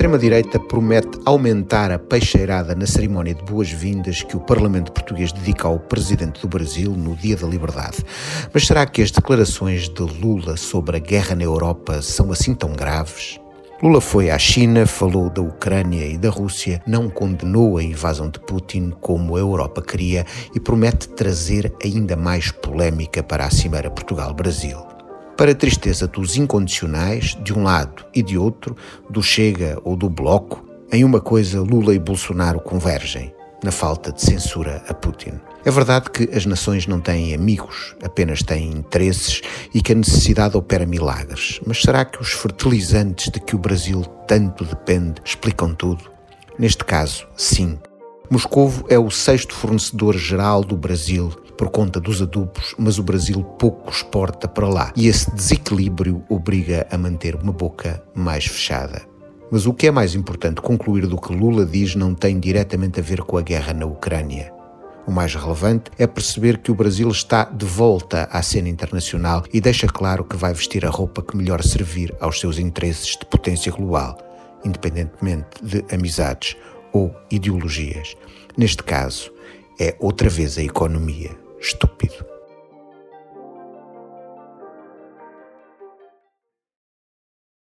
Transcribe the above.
extrema-direita promete aumentar a peixeirada na cerimónia de boas-vindas que o Parlamento Português dedica ao Presidente do Brasil no Dia da Liberdade. Mas será que as declarações de Lula sobre a guerra na Europa são assim tão graves? Lula foi à China, falou da Ucrânia e da Rússia, não condenou a invasão de Putin como a Europa queria e promete trazer ainda mais polémica para a Cimeira Portugal-Brasil. Para a tristeza dos incondicionais, de um lado e de outro, do Chega ou do Bloco, em uma coisa Lula e Bolsonaro convergem: na falta de censura a Putin. É verdade que as nações não têm amigos, apenas têm interesses e que a necessidade opera milagres. Mas será que os fertilizantes de que o Brasil tanto depende explicam tudo? Neste caso, sim. Moscovo é o sexto fornecedor geral do Brasil por conta dos adubos, mas o Brasil pouco exporta para lá e esse desequilíbrio obriga a manter uma boca mais fechada. Mas o que é mais importante concluir do que Lula diz não tem diretamente a ver com a guerra na Ucrânia. O mais relevante é perceber que o Brasil está de volta à cena internacional e deixa claro que vai vestir a roupa que melhor servir aos seus interesses de potência global, independentemente de amizades ou ideologias. Neste caso, é outra vez a economia. Estúpido.